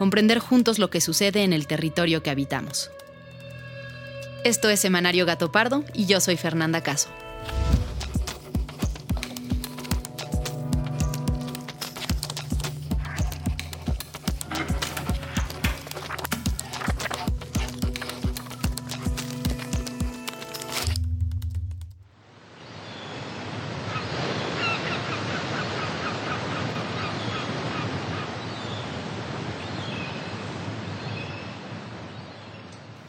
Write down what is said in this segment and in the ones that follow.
comprender juntos lo que sucede en el territorio que habitamos. Esto es Semanario Gato Pardo y yo soy Fernanda Caso.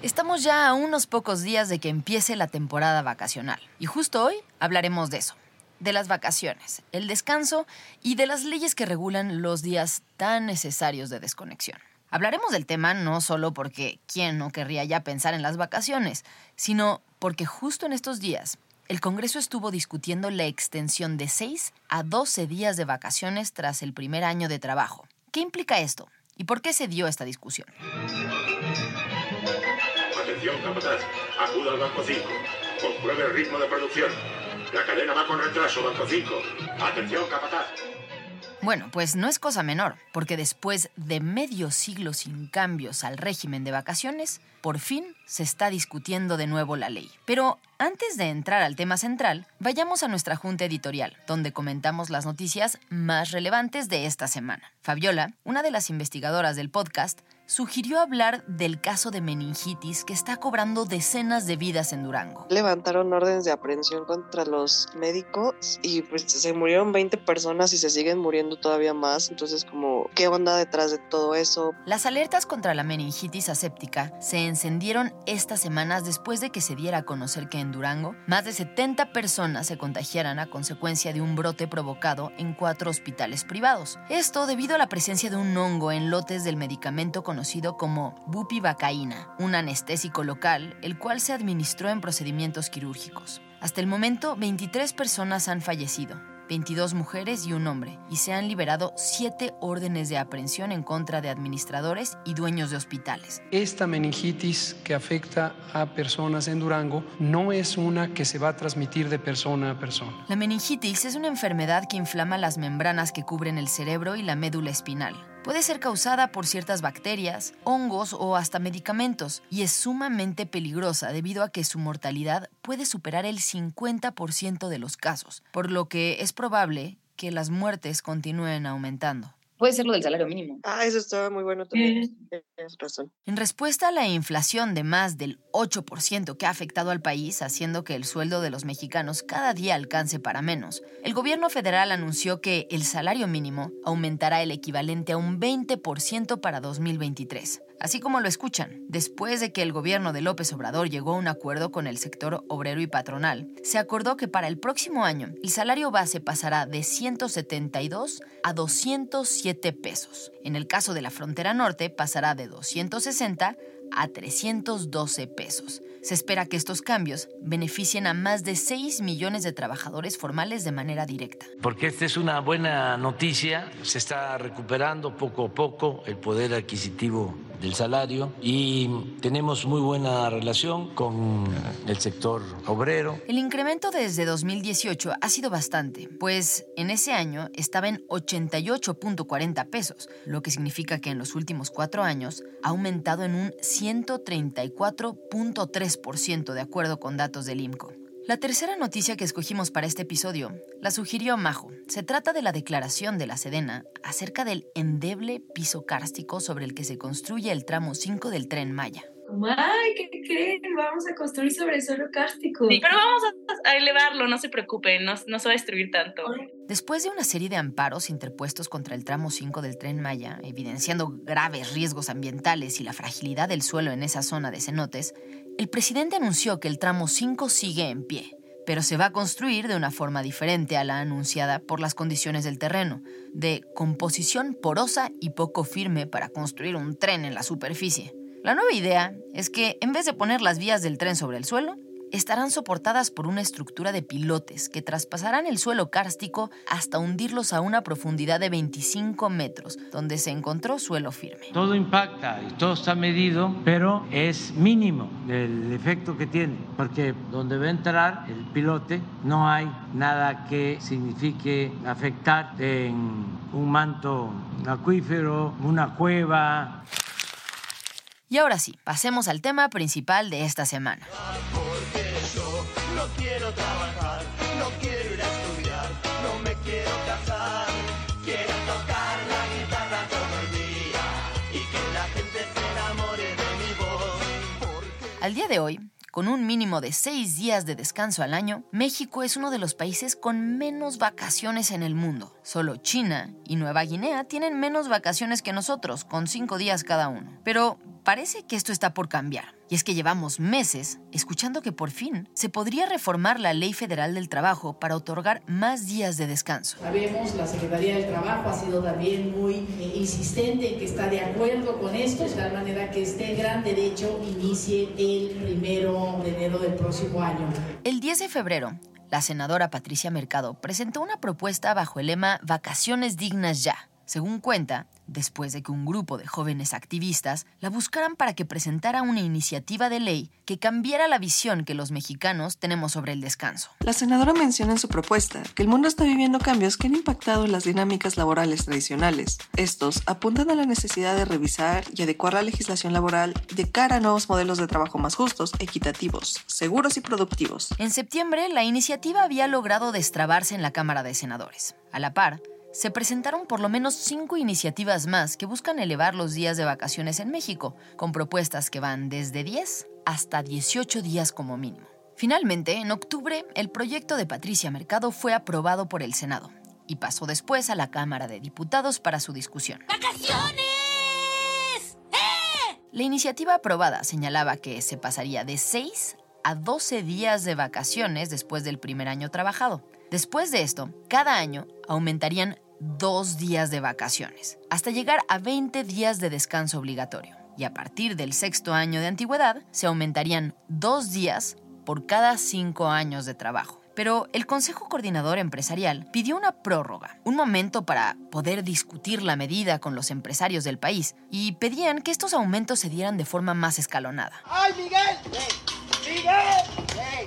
Estamos ya a unos pocos días de que empiece la temporada vacacional y justo hoy hablaremos de eso, de las vacaciones, el descanso y de las leyes que regulan los días tan necesarios de desconexión. Hablaremos del tema no solo porque quién no querría ya pensar en las vacaciones, sino porque justo en estos días el Congreso estuvo discutiendo la extensión de 6 a 12 días de vacaciones tras el primer año de trabajo. ¿Qué implica esto? ¿Y por qué se dio esta discusión? Atención, capataz. Acuda al Banco 5. Compruebe el ritmo de producción. La cadena va con retraso, Banco 5. Atención, capataz. Bueno, pues no es cosa menor, porque después de medio siglo sin cambios al régimen de vacaciones, por fin se está discutiendo de nuevo la ley. Pero antes de entrar al tema central, vayamos a nuestra junta editorial, donde comentamos las noticias más relevantes de esta semana. Fabiola, una de las investigadoras del podcast, sugirió hablar del caso de meningitis que está cobrando decenas de vidas en Durango. Levantaron órdenes de aprehensión contra los médicos y pues se murieron 20 personas y se siguen muriendo todavía más. Entonces, como, ¿qué onda detrás de todo eso? Las alertas contra la meningitis aséptica se encendieron estas semanas después de que se diera a conocer que en Durango más de 70 personas se contagiaran a consecuencia de un brote provocado en cuatro hospitales privados. Esto debido a la presencia de un hongo en lotes del medicamento conocido como bupivacaína, un anestésico local, el cual se administró en procedimientos quirúrgicos. Hasta el momento, 23 personas han fallecido, 22 mujeres y un hombre, y se han liberado 7 órdenes de aprehensión en contra de administradores y dueños de hospitales. Esta meningitis que afecta a personas en Durango no es una que se va a transmitir de persona a persona. La meningitis es una enfermedad que inflama las membranas que cubren el cerebro y la médula espinal. Puede ser causada por ciertas bacterias, hongos o hasta medicamentos y es sumamente peligrosa debido a que su mortalidad puede superar el 50% de los casos, por lo que es probable que las muertes continúen aumentando puede ser lo del salario mínimo. Ah, eso estaba muy bueno también. Tienes razón. En respuesta a la inflación de más del 8% que ha afectado al país, haciendo que el sueldo de los mexicanos cada día alcance para menos, el gobierno federal anunció que el salario mínimo aumentará el equivalente a un 20% para 2023. Así como lo escuchan, después de que el gobierno de López Obrador llegó a un acuerdo con el sector obrero y patronal, se acordó que para el próximo año el salario base pasará de 172 a 207 pesos. En el caso de la frontera norte pasará de 260 a 312 pesos. Se espera que estos cambios beneficien a más de 6 millones de trabajadores formales de manera directa. Porque esta es una buena noticia, se está recuperando poco a poco el poder adquisitivo del salario y tenemos muy buena relación con el sector obrero. El incremento desde 2018 ha sido bastante, pues en ese año estaba en 88.40 pesos, lo que significa que en los últimos cuatro años ha aumentado en un 134.3% de acuerdo con datos del IMCO. La tercera noticia que escogimos para este episodio la sugirió Majo. Se trata de la declaración de la Sedena acerca del endeble piso kárstico sobre el que se construye el tramo 5 del tren Maya. ay, ¿qué creen? Vamos a construir sobre el suelo kárstico. Sí, pero vamos a elevarlo, no se preocupen, no, no se va a destruir tanto. Después de una serie de amparos interpuestos contra el tramo 5 del tren Maya, evidenciando graves riesgos ambientales y la fragilidad del suelo en esa zona de cenotes, el presidente anunció que el tramo 5 sigue en pie, pero se va a construir de una forma diferente a la anunciada por las condiciones del terreno, de composición porosa y poco firme para construir un tren en la superficie. La nueva idea es que en vez de poner las vías del tren sobre el suelo, estarán soportadas por una estructura de pilotes que traspasarán el suelo kárstico hasta hundirlos a una profundidad de 25 metros, donde se encontró suelo firme. Todo impacta y todo está medido, pero es mínimo el efecto que tiene, porque donde va a entrar el pilote no hay nada que signifique afectar en un manto acuífero, una cueva. Y ahora sí, pasemos al tema principal de esta semana. Al día de hoy, con un mínimo de seis días de descanso al año, México es uno de los países con menos vacaciones en el mundo. Solo China y Nueva Guinea tienen menos vacaciones que nosotros, con cinco días cada uno. Pero parece que esto está por cambiar. Y es que llevamos meses escuchando que por fin se podría reformar la Ley Federal del Trabajo para otorgar más días de descanso. Sabemos, la Secretaría del Trabajo ha sido también muy eh, insistente en que está de acuerdo con esto, de tal manera que este gran derecho inicie el primero de enero del próximo año. El 10 de febrero, la senadora Patricia Mercado presentó una propuesta bajo el lema Vacaciones dignas ya. Según cuenta, después de que un grupo de jóvenes activistas la buscaran para que presentara una iniciativa de ley que cambiara la visión que los mexicanos tenemos sobre el descanso. La senadora menciona en su propuesta que el mundo está viviendo cambios que han impactado las dinámicas laborales tradicionales. Estos apuntan a la necesidad de revisar y adecuar la legislación laboral de cara a nuevos modelos de trabajo más justos, equitativos, seguros y productivos. En septiembre, la iniciativa había logrado destrabarse en la Cámara de Senadores. A la par, se presentaron por lo menos cinco iniciativas más que buscan elevar los días de vacaciones en México, con propuestas que van desde 10 hasta 18 días como mínimo. Finalmente, en octubre, el proyecto de Patricia Mercado fue aprobado por el Senado y pasó después a la Cámara de Diputados para su discusión. ¡Vacaciones! ¡Eh! La iniciativa aprobada señalaba que se pasaría de 6 a 12 días de vacaciones después del primer año trabajado. Después de esto, cada año aumentarían dos días de vacaciones, hasta llegar a 20 días de descanso obligatorio. Y a partir del sexto año de antigüedad, se aumentarían dos días por cada cinco años de trabajo. Pero el Consejo Coordinador Empresarial pidió una prórroga, un momento para poder discutir la medida con los empresarios del país, y pedían que estos aumentos se dieran de forma más escalonada. ¡Ay, Miguel!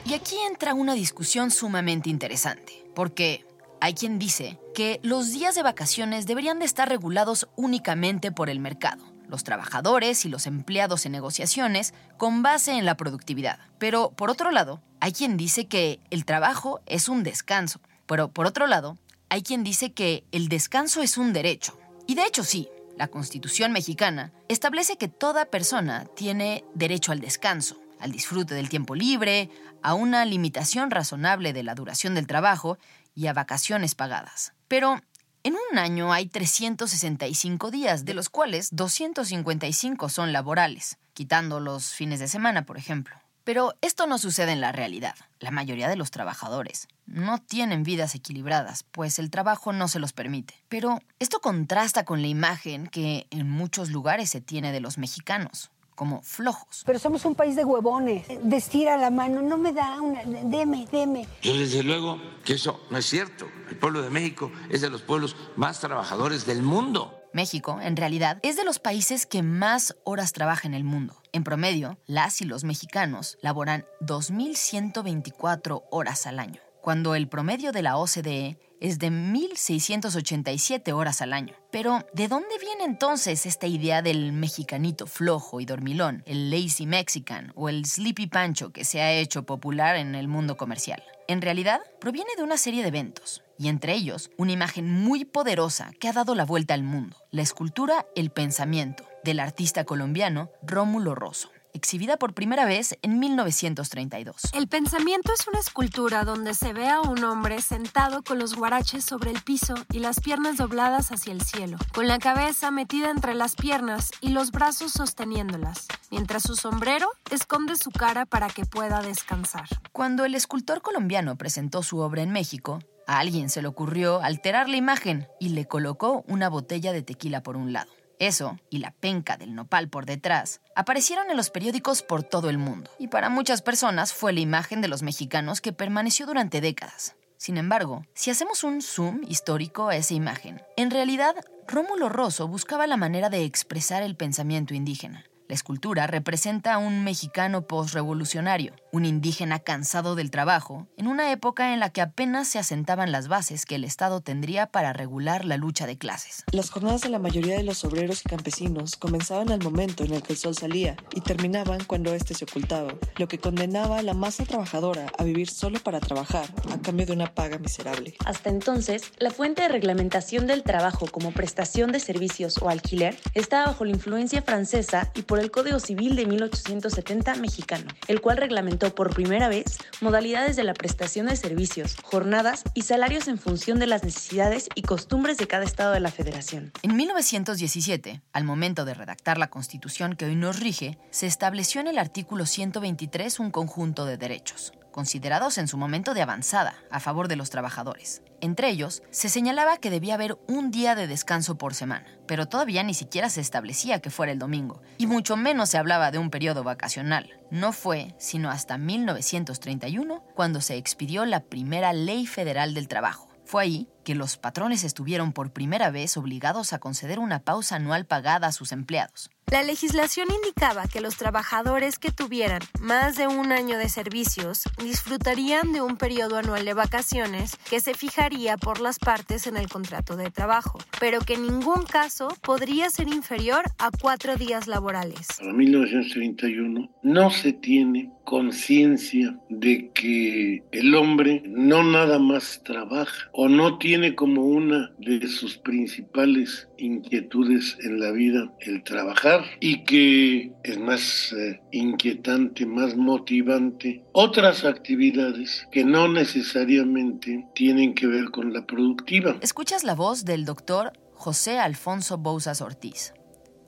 Y aquí entra una discusión sumamente interesante, porque hay quien dice que los días de vacaciones deberían de estar regulados únicamente por el mercado, los trabajadores y los empleados en negociaciones con base en la productividad. Pero por otro lado, hay quien dice que el trabajo es un descanso. Pero por otro lado, hay quien dice que el descanso es un derecho. Y de hecho sí, la Constitución mexicana establece que toda persona tiene derecho al descanso al disfrute del tiempo libre, a una limitación razonable de la duración del trabajo y a vacaciones pagadas. Pero en un año hay 365 días, de los cuales 255 son laborales, quitando los fines de semana, por ejemplo. Pero esto no sucede en la realidad. La mayoría de los trabajadores no tienen vidas equilibradas, pues el trabajo no se los permite. Pero esto contrasta con la imagen que en muchos lugares se tiene de los mexicanos como flojos. Pero somos un país de huevones. Destira la mano, no me da una, deme, deme. Yo desde luego que eso no es cierto. El pueblo de México es de los pueblos más trabajadores del mundo. México, en realidad, es de los países que más horas trabaja en el mundo. En promedio, las y los mexicanos laboran 2.124 horas al año, cuando el promedio de la OCDE es de 1.687 horas al año. Pero, ¿de dónde viene entonces esta idea del mexicanito flojo y dormilón, el lazy mexican o el sleepy pancho que se ha hecho popular en el mundo comercial? En realidad, proviene de una serie de eventos, y entre ellos una imagen muy poderosa que ha dado la vuelta al mundo, la escultura El Pensamiento, del artista colombiano Rómulo Rosso exhibida por primera vez en 1932. El pensamiento es una escultura donde se ve a un hombre sentado con los guaraches sobre el piso y las piernas dobladas hacia el cielo, con la cabeza metida entre las piernas y los brazos sosteniéndolas, mientras su sombrero esconde su cara para que pueda descansar. Cuando el escultor colombiano presentó su obra en México, a alguien se le ocurrió alterar la imagen y le colocó una botella de tequila por un lado. Eso, y la penca del nopal por detrás, aparecieron en los periódicos por todo el mundo, y para muchas personas fue la imagen de los mexicanos que permaneció durante décadas. Sin embargo, si hacemos un zoom histórico a esa imagen, en realidad Rómulo Rosso buscaba la manera de expresar el pensamiento indígena, la escultura representa a un mexicano postrevolucionario, un indígena cansado del trabajo, en una época en la que apenas se asentaban las bases que el Estado tendría para regular la lucha de clases. Las jornadas de la mayoría de los obreros y campesinos comenzaban al momento en el que el sol salía y terminaban cuando éste se ocultaba, lo que condenaba a la masa trabajadora a vivir solo para trabajar, a cambio de una paga miserable. Hasta entonces, la fuente de reglamentación del trabajo como prestación de servicios o alquiler estaba bajo la influencia francesa y por por el Código Civil de 1870 mexicano, el cual reglamentó por primera vez modalidades de la prestación de servicios, jornadas y salarios en función de las necesidades y costumbres de cada estado de la federación. En 1917, al momento de redactar la constitución que hoy nos rige, se estableció en el artículo 123 un conjunto de derechos considerados en su momento de avanzada a favor de los trabajadores. Entre ellos, se señalaba que debía haber un día de descanso por semana, pero todavía ni siquiera se establecía que fuera el domingo, y mucho menos se hablaba de un periodo vacacional. No fue sino hasta 1931 cuando se expidió la primera Ley Federal del Trabajo. Fue ahí que los patrones estuvieron por primera vez obligados a conceder una pausa anual pagada a sus empleados. La legislación indicaba que los trabajadores que tuvieran más de un año de servicios disfrutarían de un periodo anual de vacaciones que se fijaría por las partes en el contrato de trabajo, pero que en ningún caso podría ser inferior a cuatro días laborales. En 1931 no se tiene conciencia de que el hombre no nada más trabaja o no tiene como una de sus principales inquietudes en la vida el trabajar y que es más eh, inquietante, más motivante otras actividades que no necesariamente tienen que ver con la productiva. Escuchas la voz del doctor José Alfonso Bouzas Ortiz,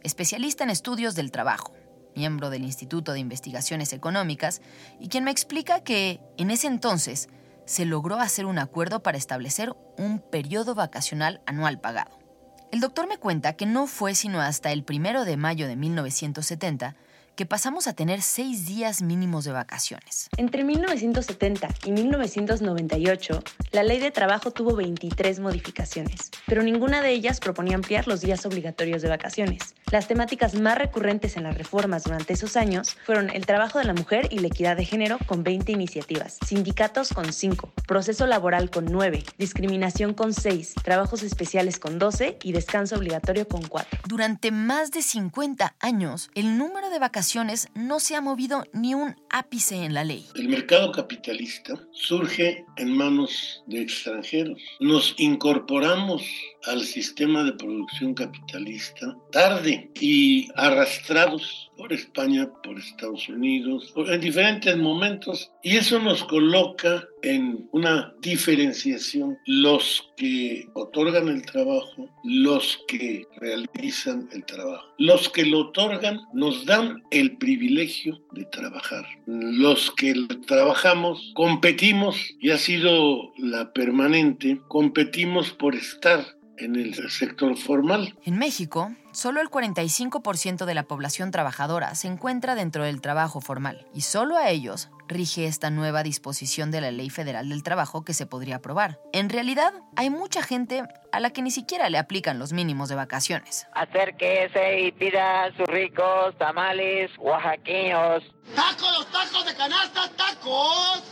especialista en estudios del trabajo miembro del Instituto de Investigaciones Económicas, y quien me explica que en ese entonces se logró hacer un acuerdo para establecer un periodo vacacional anual pagado. El doctor me cuenta que no fue sino hasta el primero de mayo de 1970 que pasamos a tener seis días mínimos de vacaciones. Entre 1970 y 1998, la ley de trabajo tuvo 23 modificaciones, pero ninguna de ellas proponía ampliar los días obligatorios de vacaciones. Las temáticas más recurrentes en las reformas durante esos años fueron el trabajo de la mujer y la equidad de género con 20 iniciativas, sindicatos con 5, proceso laboral con 9, discriminación con 6, trabajos especiales con 12 y descanso obligatorio con 4. Durante más de 50 años, el número de vacaciones no se ha movido ni un ápice en la ley. El mercado capitalista surge en manos de extranjeros. Nos incorporamos al sistema de producción capitalista tarde y arrastrados por España, por Estados Unidos, en diferentes momentos, y eso nos coloca en una diferenciación los que otorgan el trabajo, los que realizan el trabajo. Los que lo otorgan nos dan el privilegio de trabajar. Los que trabajamos competimos, y ha sido la permanente, competimos por estar en el sector formal. En México, solo el 45% de la población trabajadora se encuentra dentro del trabajo formal y solo a ellos rige esta nueva disposición de la Ley Federal del Trabajo que se podría aprobar. En realidad, hay mucha gente a la que ni siquiera le aplican los mínimos de vacaciones. Acérquese y pida sus ricos tamales oaxaqueños. ¡Tacos, los tacos de canasta, tacos!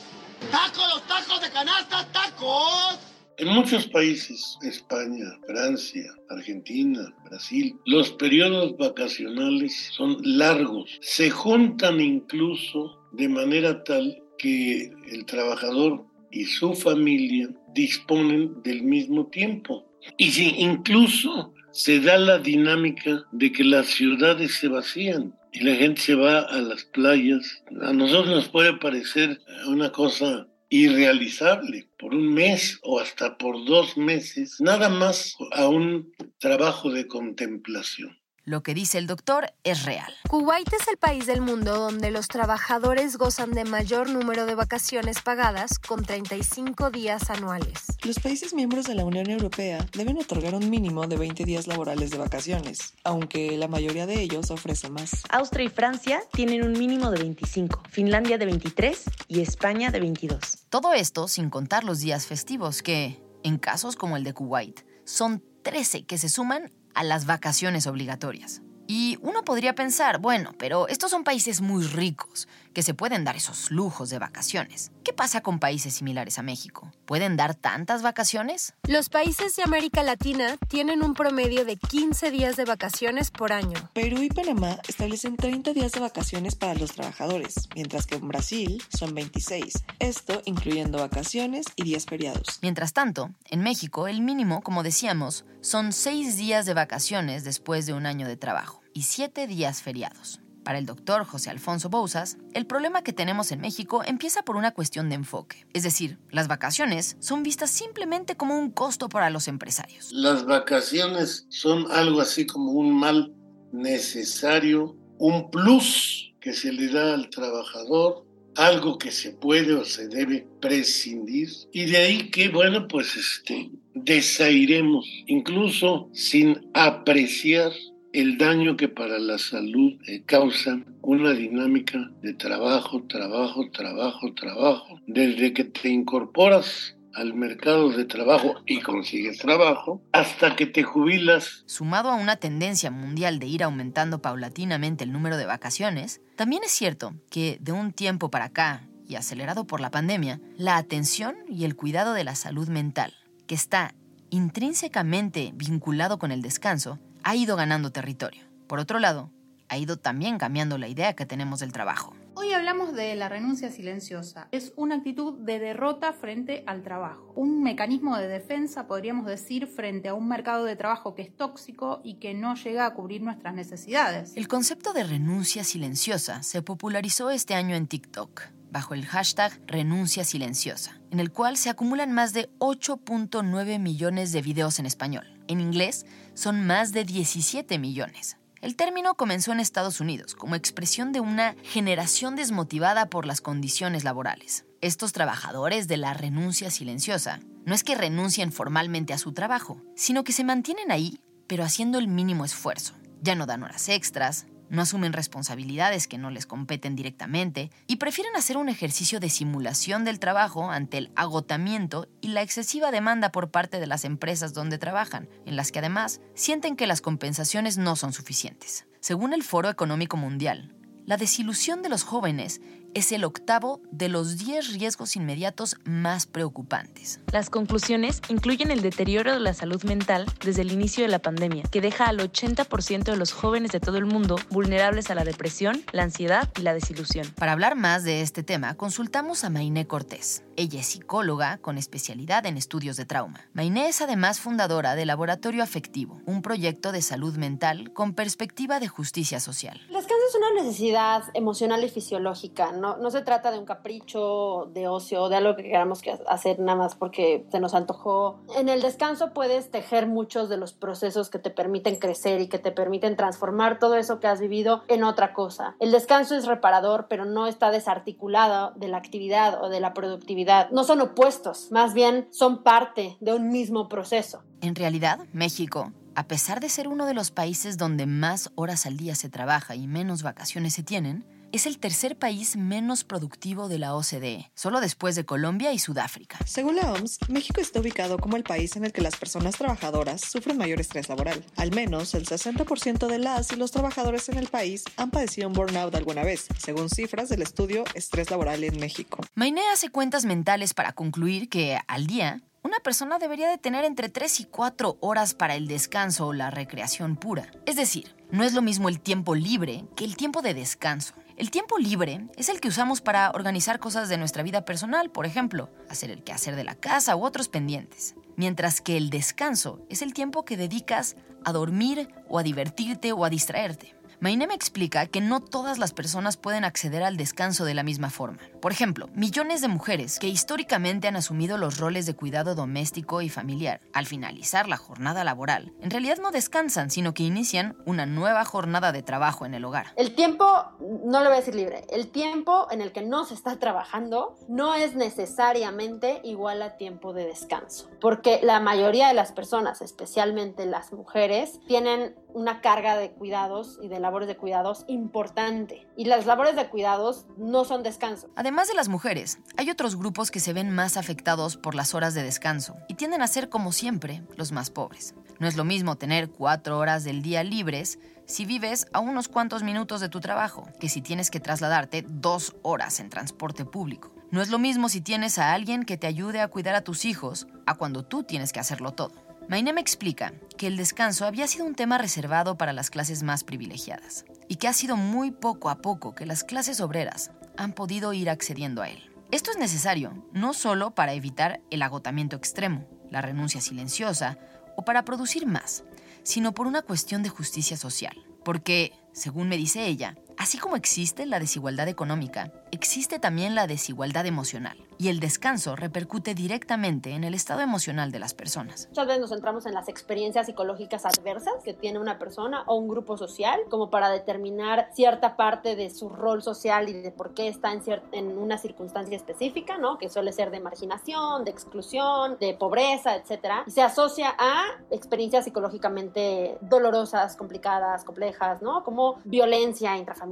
¡Tacos, los tacos de canasta, tacos! En muchos países, España, Francia, Argentina, Brasil, los periodos vacacionales son largos. Se juntan incluso de manera tal que el trabajador y su familia disponen del mismo tiempo. Y si incluso se da la dinámica de que las ciudades se vacían y la gente se va a las playas, a nosotros nos puede parecer una cosa irrealizable por un mes o hasta por dos meses, nada más a un trabajo de contemplación. Lo que dice el doctor es real. Kuwait es el país del mundo donde los trabajadores gozan de mayor número de vacaciones pagadas con 35 días anuales. Los países miembros de la Unión Europea deben otorgar un mínimo de 20 días laborales de vacaciones, aunque la mayoría de ellos ofrece más. Austria y Francia tienen un mínimo de 25, Finlandia de 23 y España de 22. Todo esto sin contar los días festivos que, en casos como el de Kuwait, son 13 que se suman a las vacaciones obligatorias. Y uno podría pensar, bueno, pero estos son países muy ricos, que se pueden dar esos lujos de vacaciones. ¿Qué pasa con países similares a México? ¿Pueden dar tantas vacaciones? Los países de América Latina tienen un promedio de 15 días de vacaciones por año. Perú y Panamá establecen 30 días de vacaciones para los trabajadores, mientras que en Brasil son 26, esto incluyendo vacaciones y días feriados. Mientras tanto, en México el mínimo, como decíamos, son 6 días de vacaciones después de un año de trabajo y 7 días feriados. Para el doctor José Alfonso Bouzas, el problema que tenemos en México empieza por una cuestión de enfoque. Es decir, las vacaciones son vistas simplemente como un costo para los empresarios. Las vacaciones son algo así como un mal necesario, un plus que se le da al trabajador, algo que se puede o se debe prescindir. Y de ahí que, bueno, pues este, desairemos, incluso sin apreciar el daño que para la salud eh, causa una dinámica de trabajo, trabajo, trabajo, trabajo. Desde que te incorporas al mercado de trabajo y consigues trabajo hasta que te jubilas. Sumado a una tendencia mundial de ir aumentando paulatinamente el número de vacaciones, también es cierto que de un tiempo para acá, y acelerado por la pandemia, la atención y el cuidado de la salud mental, que está intrínsecamente vinculado con el descanso, ha ido ganando territorio. Por otro lado, ha ido también cambiando la idea que tenemos del trabajo. Hoy hablamos de la renuncia silenciosa. Es una actitud de derrota frente al trabajo. Un mecanismo de defensa, podríamos decir, frente a un mercado de trabajo que es tóxico y que no llega a cubrir nuestras necesidades. El concepto de renuncia silenciosa se popularizó este año en TikTok bajo el hashtag Renuncia Silenciosa, en el cual se acumulan más de 8.9 millones de videos en español. En inglés son más de 17 millones. El término comenzó en Estados Unidos como expresión de una generación desmotivada por las condiciones laborales. Estos trabajadores de la renuncia silenciosa no es que renuncien formalmente a su trabajo, sino que se mantienen ahí, pero haciendo el mínimo esfuerzo. Ya no dan horas extras, no asumen responsabilidades que no les competen directamente y prefieren hacer un ejercicio de simulación del trabajo ante el agotamiento y la excesiva demanda por parte de las empresas donde trabajan, en las que además sienten que las compensaciones no son suficientes. Según el Foro Económico Mundial, la desilusión de los jóvenes es el octavo de los 10 riesgos inmediatos más preocupantes. Las conclusiones incluyen el deterioro de la salud mental desde el inicio de la pandemia, que deja al 80% de los jóvenes de todo el mundo vulnerables a la depresión, la ansiedad y la desilusión. Para hablar más de este tema, consultamos a Mainé Cortés. Ella es psicóloga con especialidad en estudios de trauma. Mainé es además fundadora de Laboratorio Afectivo, un proyecto de salud mental con perspectiva de justicia social. Es una necesidad emocional y fisiológica, ¿no? no, se trata de un capricho, de ocio, de algo que queramos hacer nada más porque se nos antojó. En el descanso puedes tejer muchos de los procesos que te permiten crecer y que te permiten transformar todo eso que has vivido en otra cosa. El descanso es reparador, pero no está desarticulado de la actividad o de la productividad. No son opuestos, más bien son parte de un mismo proceso. En realidad, México a pesar de ser uno de los países donde más horas al día se trabaja y menos vacaciones se tienen, es el tercer país menos productivo de la OCDE, solo después de Colombia y Sudáfrica. Según la OMS, México está ubicado como el país en el que las personas trabajadoras sufren mayor estrés laboral. Al menos el 60% de las y los trabajadores en el país han padecido un burnout alguna vez, según cifras del estudio Estrés Laboral en México. Mainé hace cuentas mentales para concluir que, al día, persona debería de tener entre 3 y 4 horas para el descanso o la recreación pura. Es decir, no es lo mismo el tiempo libre que el tiempo de descanso. El tiempo libre es el que usamos para organizar cosas de nuestra vida personal, por ejemplo, hacer el quehacer de la casa u otros pendientes. Mientras que el descanso es el tiempo que dedicas a dormir o a divertirte o a distraerte. Maine me explica que no todas las personas pueden acceder al descanso de la misma forma. Por ejemplo, millones de mujeres que históricamente han asumido los roles de cuidado doméstico y familiar, al finalizar la jornada laboral, en realidad no descansan, sino que inician una nueva jornada de trabajo en el hogar. El tiempo, no lo voy a decir libre, el tiempo en el que no se está trabajando no es necesariamente igual a tiempo de descanso, porque la mayoría de las personas, especialmente las mujeres, tienen una carga de cuidados y de labores de cuidados importante. Y las labores de cuidados no son descanso. Además de las mujeres, hay otros grupos que se ven más afectados por las horas de descanso y tienden a ser, como siempre, los más pobres. No es lo mismo tener cuatro horas del día libres si vives a unos cuantos minutos de tu trabajo que si tienes que trasladarte dos horas en transporte público. No es lo mismo si tienes a alguien que te ayude a cuidar a tus hijos a cuando tú tienes que hacerlo todo. Maine me explica que el descanso había sido un tema reservado para las clases más privilegiadas y que ha sido muy poco a poco que las clases obreras han podido ir accediendo a él. Esto es necesario no solo para evitar el agotamiento extremo, la renuncia silenciosa o para producir más, sino por una cuestión de justicia social. Porque, según me dice ella, así como existe la desigualdad económica, existe también la desigualdad emocional y el descanso repercute directamente en el estado emocional de las personas. Muchas veces nos centramos en las experiencias psicológicas adversas que tiene una persona o un grupo social como para determinar cierta parte de su rol social y de por qué está en, en una circunstancia específica, ¿no? Que suele ser de marginación, de exclusión, de pobreza, etc. Y se asocia a experiencias psicológicamente dolorosas, complicadas, complejas, ¿no? Como violencia intrafamiliar,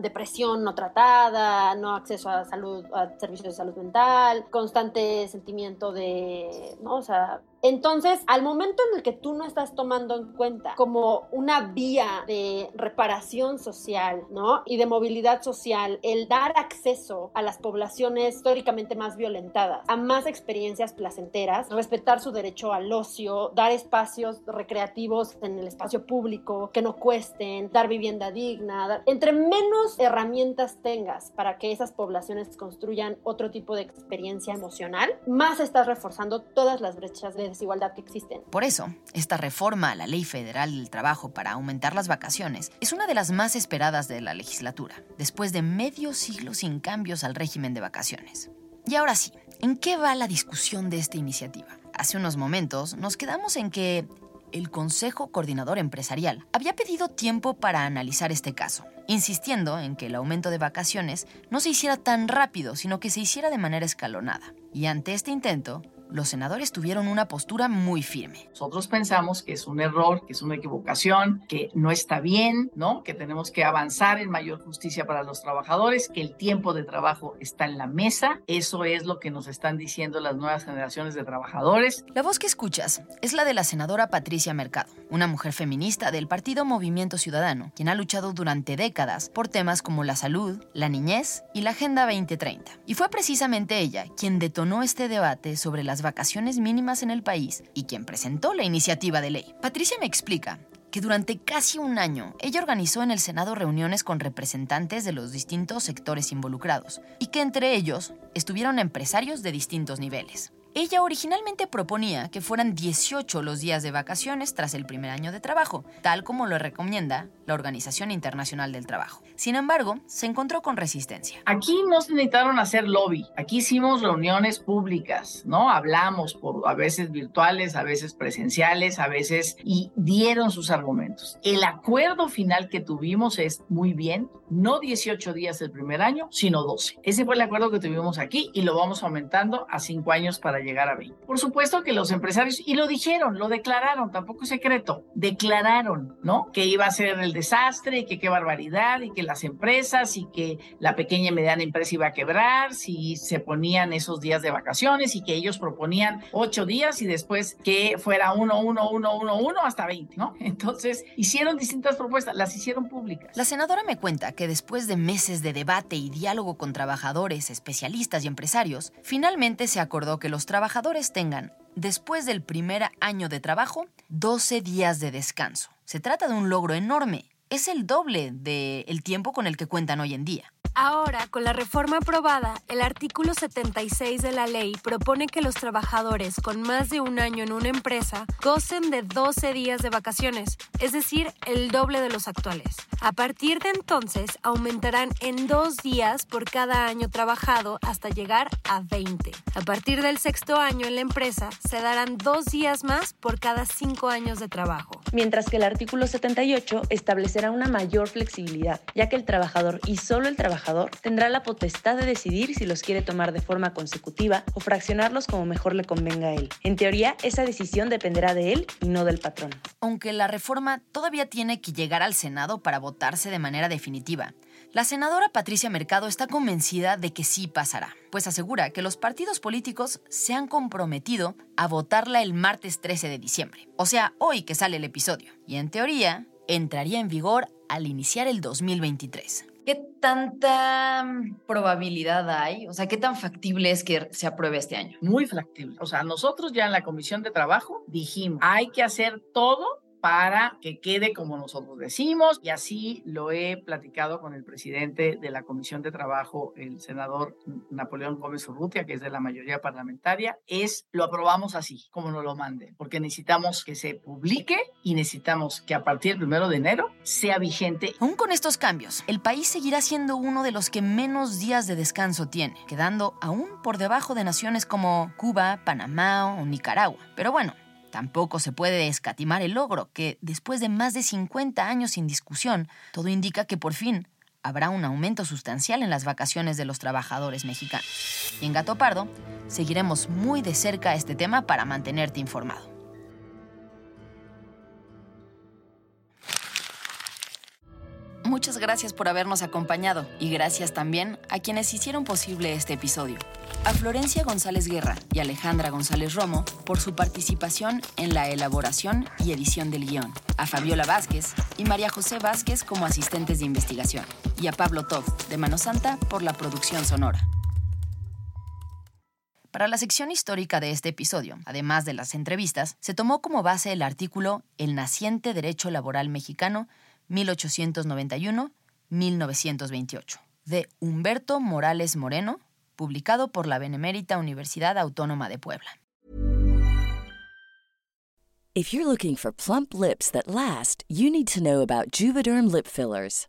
depresión no tratada, no acceso a salud, a servicios salud mental, constante sentimiento de, ¿no? O sea, entonces, al momento en el que tú no estás tomando en cuenta como una vía de reparación social, ¿no? Y de movilidad social, el dar acceso a las poblaciones históricamente más violentadas, a más experiencias placenteras, respetar su derecho al ocio, dar espacios recreativos en el espacio público que no cuesten, dar vivienda digna, entre menos herramientas tengas para que esas poblaciones construyan otro tipo de experiencia emocional, más estás reforzando todas las brechas de desigualdad que existen. Por eso, esta reforma a la Ley Federal del Trabajo para aumentar las vacaciones es una de las más esperadas de la legislatura, después de medio siglo sin cambios al régimen de vacaciones. Y ahora sí, ¿en qué va la discusión de esta iniciativa? Hace unos momentos nos quedamos en que el Consejo Coordinador Empresarial había pedido tiempo para analizar este caso, insistiendo en que el aumento de vacaciones no se hiciera tan rápido, sino que se hiciera de manera escalonada. Y ante este intento, los senadores tuvieron una postura muy firme. Nosotros pensamos que es un error, que es una equivocación, que no está bien, ¿no? Que tenemos que avanzar en mayor justicia para los trabajadores, que el tiempo de trabajo está en la mesa. Eso es lo que nos están diciendo las nuevas generaciones de trabajadores. La voz que escuchas es la de la senadora Patricia Mercado, una mujer feminista del partido Movimiento Ciudadano, quien ha luchado durante décadas por temas como la salud, la niñez y la Agenda 2030. Y fue precisamente ella quien detonó este debate sobre las vacaciones mínimas en el país y quien presentó la iniciativa de ley. Patricia me explica que durante casi un año ella organizó en el Senado reuniones con representantes de los distintos sectores involucrados y que entre ellos estuvieron empresarios de distintos niveles. Ella originalmente proponía que fueran 18 los días de vacaciones tras el primer año de trabajo, tal como lo recomienda la Organización Internacional del Trabajo. Sin embargo, se encontró con resistencia. Aquí no se necesitaron hacer lobby, aquí hicimos reuniones públicas, ¿no? Hablamos por a veces virtuales, a veces presenciales, a veces y dieron sus argumentos. El acuerdo final que tuvimos es muy bien, no 18 días el primer año, sino 12. Ese fue el acuerdo que tuvimos aquí y lo vamos aumentando a 5 años para llegar a 20. Por supuesto que los empresarios, y lo dijeron, lo declararon, tampoco es secreto, declararon, ¿no? Que iba a ser el desastre y que qué barbaridad y que las empresas y que la pequeña y mediana empresa iba a quebrar si se ponían esos días de vacaciones y que ellos proponían 8 días y después que fuera 1, 1, 1, 1, 1 hasta 20, ¿no? Entonces hicieron distintas propuestas, las hicieron públicas. La senadora me cuenta que después de meses de debate y diálogo con trabajadores, especialistas y empresarios, finalmente se acordó que los trabajadores tengan, después del primer año de trabajo, 12 días de descanso. Se trata de un logro enorme. Es el doble del tiempo con el que cuentan hoy en día. Ahora, con la reforma aprobada, el artículo 76 de la ley propone que los trabajadores con más de un año en una empresa gocen de 12 días de vacaciones, es decir, el doble de los actuales. A partir de entonces, aumentarán en dos días por cada año trabajado hasta llegar a 20. A partir del sexto año en la empresa, se darán dos días más por cada cinco años de trabajo. Mientras que el artículo 78 establecerá una mayor flexibilidad, ya que el trabajador y solo el trabajador tendrá la potestad de decidir si los quiere tomar de forma consecutiva o fraccionarlos como mejor le convenga a él. En teoría, esa decisión dependerá de él y no del patrón. Aunque la reforma todavía tiene que llegar al Senado para votarse de manera definitiva, la senadora Patricia Mercado está convencida de que sí pasará, pues asegura que los partidos políticos se han comprometido a votarla el martes 13 de diciembre, o sea, hoy que sale el episodio, y en teoría entraría en vigor al iniciar el 2023. ¿Qué tanta probabilidad hay? O sea, ¿qué tan factible es que se apruebe este año? Muy factible. O sea, nosotros ya en la Comisión de Trabajo dijimos, hay que hacer todo para que quede como nosotros decimos y así lo he platicado con el presidente de la Comisión de Trabajo, el senador Napoleón Gómez Urrutia, que es de la mayoría parlamentaria, es lo aprobamos así, como nos lo mande, porque necesitamos que se publique y necesitamos que a partir del primero de enero sea vigente. Aún con estos cambios, el país seguirá siendo uno de los que menos días de descanso tiene, quedando aún por debajo de naciones como Cuba, Panamá o Nicaragua. Pero bueno, Tampoco se puede escatimar el logro, que después de más de 50 años sin discusión, todo indica que por fin habrá un aumento sustancial en las vacaciones de los trabajadores mexicanos. Y en Gato Pardo seguiremos muy de cerca este tema para mantenerte informado. Muchas gracias por habernos acompañado y gracias también a quienes hicieron posible este episodio. A Florencia González Guerra y Alejandra González Romo por su participación en la elaboración y edición del guion. A Fabiola Vázquez y María José Vázquez como asistentes de investigación. Y a Pablo Todd de Mano Santa por la producción sonora. Para la sección histórica de este episodio, además de las entrevistas, se tomó como base el artículo El naciente derecho laboral mexicano 1891-1928, de Humberto Morales Moreno, publicado por la Benemérita Universidad Autónoma de Puebla. If you're looking for plump lips that last, you need to know about Juvederm lip fillers.